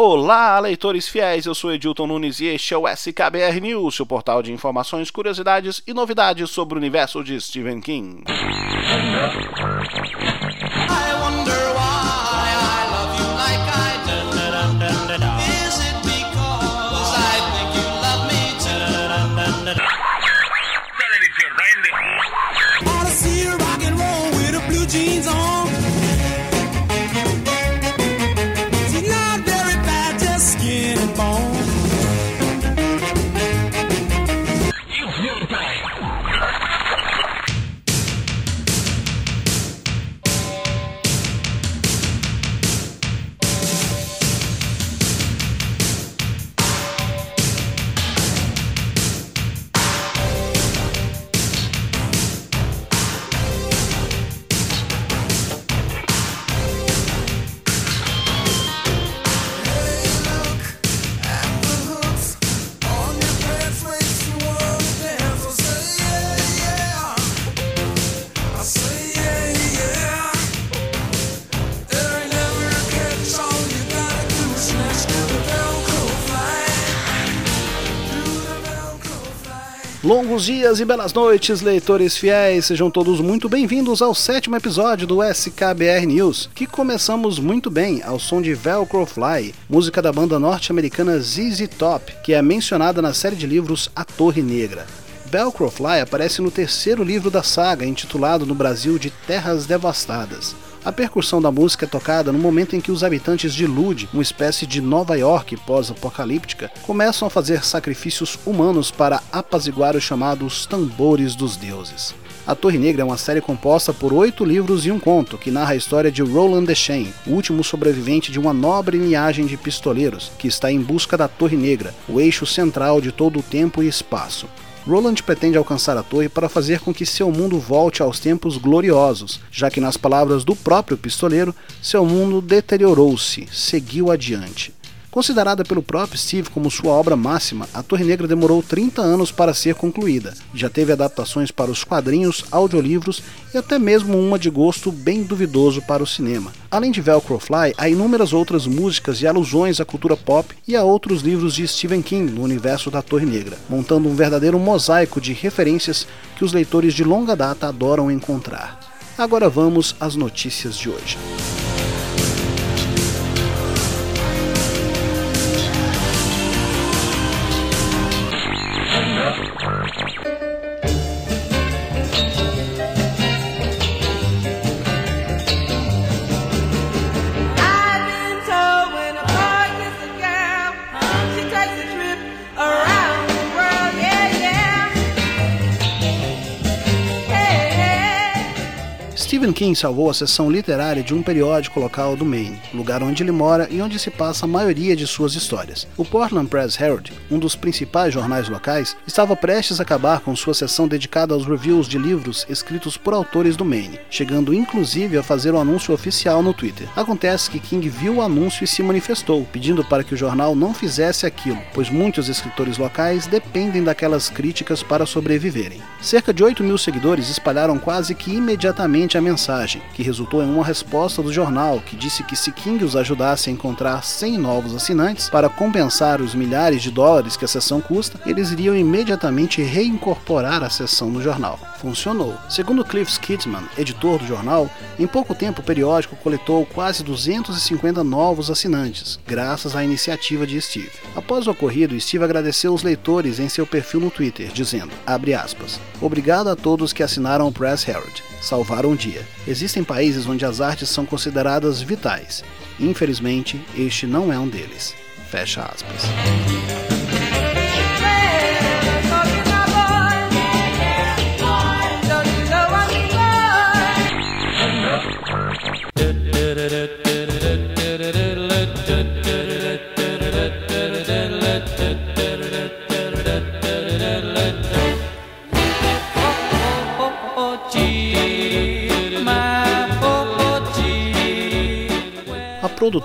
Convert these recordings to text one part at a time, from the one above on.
Olá, leitores fiéis, eu sou Edilton Nunes e este é o SKBR News, seu portal de informações, curiosidades e novidades sobre o universo de Stephen King. Longos dias e belas noites, leitores fiéis, sejam todos muito bem-vindos ao sétimo episódio do SKBR News, que começamos muito bem ao som de Velcro Fly, música da banda norte-americana ZZ Top, que é mencionada na série de livros A Torre Negra. Velcro Fly aparece no terceiro livro da saga, intitulado no Brasil de Terras Devastadas. A percussão da música é tocada no momento em que os habitantes de Lud, uma espécie de Nova York pós-apocalíptica, começam a fazer sacrifícios humanos para apaziguar os chamados tambores dos deuses. A Torre Negra é uma série composta por oito livros e um conto que narra a história de Roland Deschain, o último sobrevivente de uma nobre linhagem de pistoleiros que está em busca da Torre Negra, o eixo central de todo o tempo e espaço. Roland pretende alcançar a torre para fazer com que seu mundo volte aos tempos gloriosos, já que, nas palavras do próprio pistoleiro, seu mundo deteriorou-se, seguiu adiante. Considerada pelo próprio Steve como sua obra máxima, A Torre Negra demorou 30 anos para ser concluída. Já teve adaptações para os quadrinhos, audiolivros e até mesmo uma de gosto bem duvidoso para o cinema. Além de Velcro Fly, há inúmeras outras músicas e alusões à cultura pop e a outros livros de Stephen King no universo da Torre Negra, montando um verdadeiro mosaico de referências que os leitores de longa data adoram encontrar. Agora vamos às notícias de hoje. King salvou a seção literária de um periódico local do Maine, lugar onde ele mora e onde se passa a maioria de suas histórias. O Portland Press Herald, um dos principais jornais locais, estava prestes a acabar com sua seção dedicada aos reviews de livros escritos por autores do Maine, chegando inclusive a fazer o um anúncio oficial no Twitter. Acontece que King viu o anúncio e se manifestou, pedindo para que o jornal não fizesse aquilo, pois muitos escritores locais dependem daquelas críticas para sobreviverem. Cerca de 8 mil seguidores espalharam quase que imediatamente a mensagem, que resultou em uma resposta do jornal que disse que se King os ajudasse a encontrar 100 novos assinantes para compensar os milhares de dólares que a sessão custa, eles iriam imediatamente reincorporar a sessão no jornal. Funcionou. Segundo Cliff Skidman, editor do jornal, em pouco tempo o periódico coletou quase 250 novos assinantes, graças à iniciativa de Steve. Após o ocorrido, Steve agradeceu os leitores em seu perfil no Twitter, dizendo, aspas, Obrigado a todos que assinaram o Press Herald. Salvaram o dia. Existem países onde as artes são consideradas vitais. Infelizmente, este não é um deles. Fecha aspas.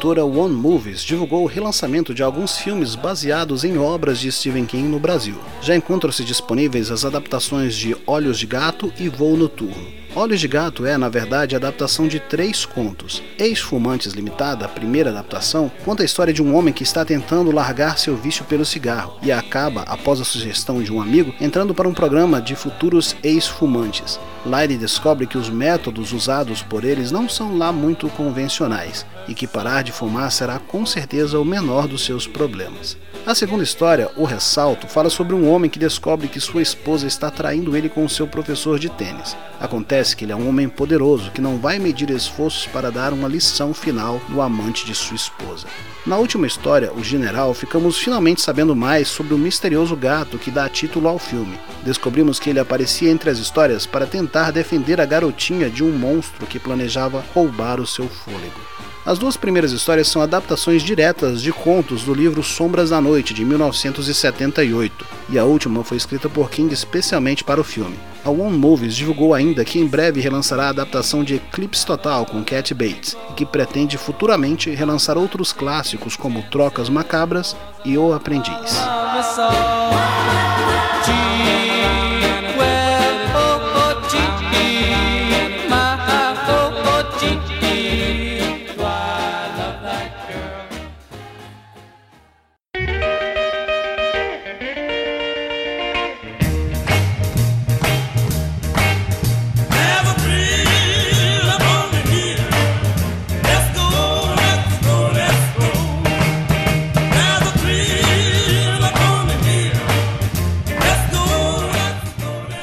Produtora One Movies divulgou o relançamento de alguns filmes baseados em obras de Stephen King no Brasil. Já encontram-se disponíveis as adaptações de Olhos de Gato e Voo Noturno. Olhos de Gato é, na verdade, a adaptação de três contos. Ex-Fumantes Limitada, a primeira adaptação, conta a história de um homem que está tentando largar seu vício pelo cigarro e acaba, após a sugestão de um amigo, entrando para um programa de futuros ex-fumantes. Lá ele descobre que os métodos usados por eles não são lá muito convencionais e que parar de fumar será com certeza o menor dos seus problemas. A segunda história, O Ressalto, fala sobre um homem que descobre que sua esposa está traindo ele com seu professor de tênis. Acontece que ele é um homem poderoso que não vai medir esforços para dar uma lição final no amante de sua esposa. Na última história, O General, ficamos finalmente sabendo mais sobre o misterioso gato que dá título ao filme. Descobrimos que ele aparecia entre as histórias para tentar defender a garotinha de um monstro que planejava roubar o seu fôlego. As duas primeiras histórias são adaptações diretas de contos do livro Sombras da Noite, de 1978, e a última foi escrita por King especialmente para o filme. A One Movies divulgou ainda que em breve relançará a adaptação de Eclipse Total com Cat Bates, e que pretende futuramente relançar outros clássicos como Trocas Macabras e O Aprendiz.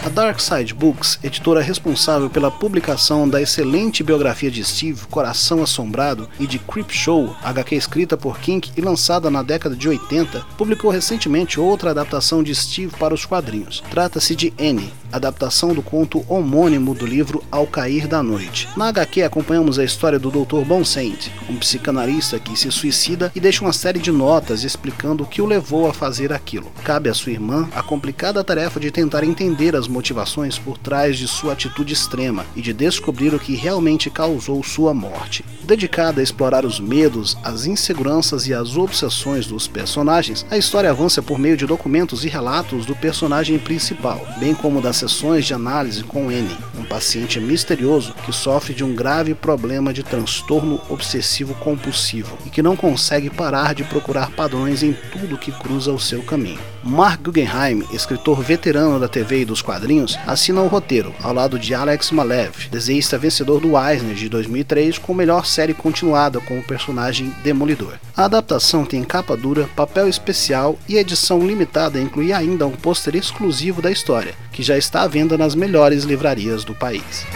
Darkside Books, editora responsável pela publicação da excelente biografia de Steve, Coração Assombrado, e de Creep Show, HQ escrita por King e lançada na década de 80, publicou recentemente outra adaptação de Steve para os quadrinhos. Trata-se de Annie, adaptação do conto homônimo do livro Ao Cair da Noite. Na HQ acompanhamos a história do Dr. Bonsent, um psicanalista que se suicida e deixa uma série de notas explicando o que o levou a fazer aquilo. Cabe à sua irmã a complicada tarefa de tentar entender as motivações por trás de sua atitude extrema e de descobrir o que realmente causou sua morte. Dedicada a explorar os medos, as inseguranças e as obsessões dos personagens, a história avança por meio de documentos e relatos do personagem principal, bem como das sessões de análise com N, um paciente misterioso que sofre de um grave problema de transtorno obsessivo compulsivo e que não consegue parar de procurar padrões em tudo que cruza o seu caminho. Mark Guggenheim, escritor veterano da TV e dos quadrinhos, assina o roteiro, ao lado de Alex Malev, desenhista vencedor do Eisner de 2003 com melhor série continuada com o personagem Demolidor. A adaptação tem capa dura, papel especial e edição limitada inclui ainda um pôster exclusivo da história, que já está à venda nas melhores livrarias do país.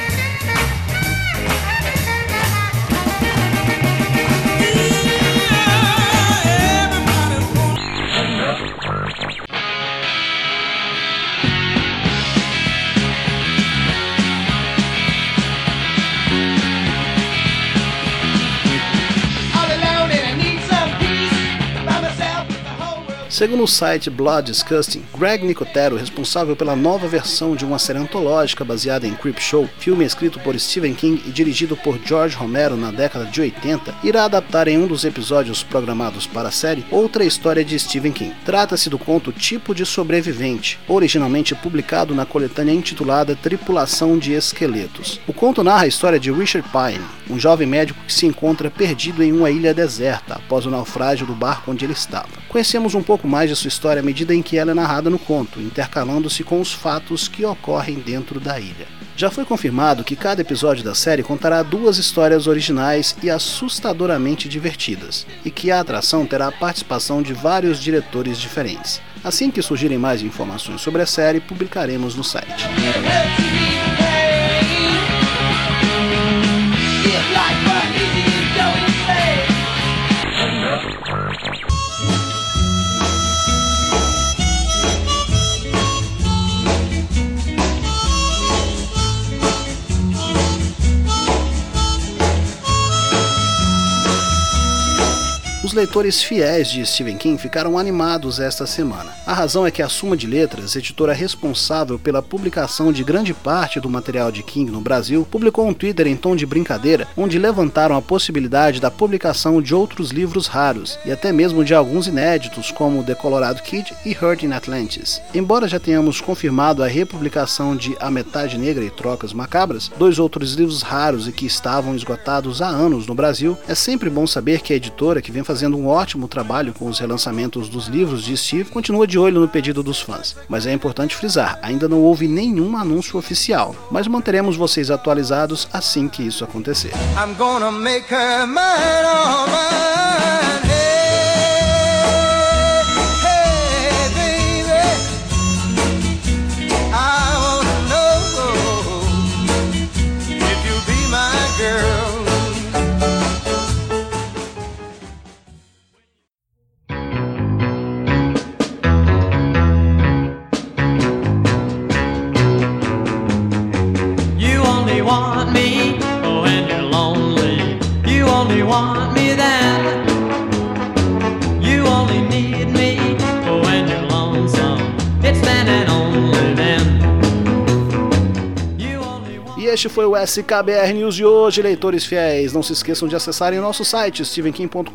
Segundo o site Blood Disgusting, Greg Nicotero, responsável pela nova versão de uma série antológica baseada em Creep Show, filme escrito por Stephen King e dirigido por George Romero na década de 80, irá adaptar em um dos episódios programados para a série outra história de Stephen King. Trata-se do conto Tipo de Sobrevivente, originalmente publicado na coletânea intitulada Tripulação de Esqueletos. O conto narra a história de Richard Pine, um jovem médico que se encontra perdido em uma ilha deserta após o naufrágio do barco onde ele estava. Conhecemos um pouco pouco mais de sua história à medida em que ela é narrada no conto, intercalando-se com os fatos que ocorrem dentro da ilha. Já foi confirmado que cada episódio da série contará duas histórias originais e assustadoramente divertidas, e que a atração terá a participação de vários diretores diferentes. Assim que surgirem mais informações sobre a série, publicaremos no site. Leitores fiéis de Stephen King ficaram animados esta semana. A razão é que a Suma de Letras, editora responsável pela publicação de grande parte do material de King no Brasil, publicou um Twitter em tom de brincadeira, onde levantaram a possibilidade da publicação de outros livros raros e até mesmo de alguns inéditos, como The Colorado Kid e Hurt in Atlantis. Embora já tenhamos confirmado a republicação de A Metade Negra e Trocas Macabras, dois outros livros raros e que estavam esgotados há anos no Brasil, é sempre bom saber que a editora, que vem fazendo um ótimo trabalho com os relançamentos dos livros de Steve, continua de olho no pedido dos fãs. Mas é importante frisar, ainda não houve nenhum anúncio oficial, mas manteremos vocês atualizados assim que isso acontecer. want me. Este foi o SKBR News de hoje, leitores fiéis. Não se esqueçam de acessarem o nosso site stevenkim.com.br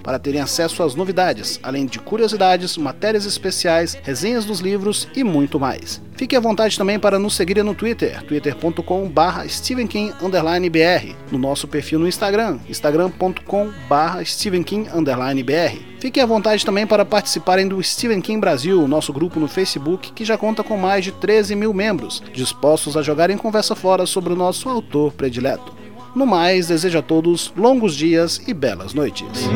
para terem acesso às novidades, além de curiosidades, matérias especiais, resenhas dos livros e muito mais. Fique à vontade também para nos seguir no Twitter, twitter.com.br stevenkim_br, no nosso perfil no Instagram, instagram.com.br stevenkim_br. Fiquem à vontade também para participarem do Stephen King Brasil, nosso grupo no Facebook, que já conta com mais de 13 mil membros, dispostos a jogarem conversa fora sobre o nosso autor predileto. No mais, desejo a todos longos dias e belas noites.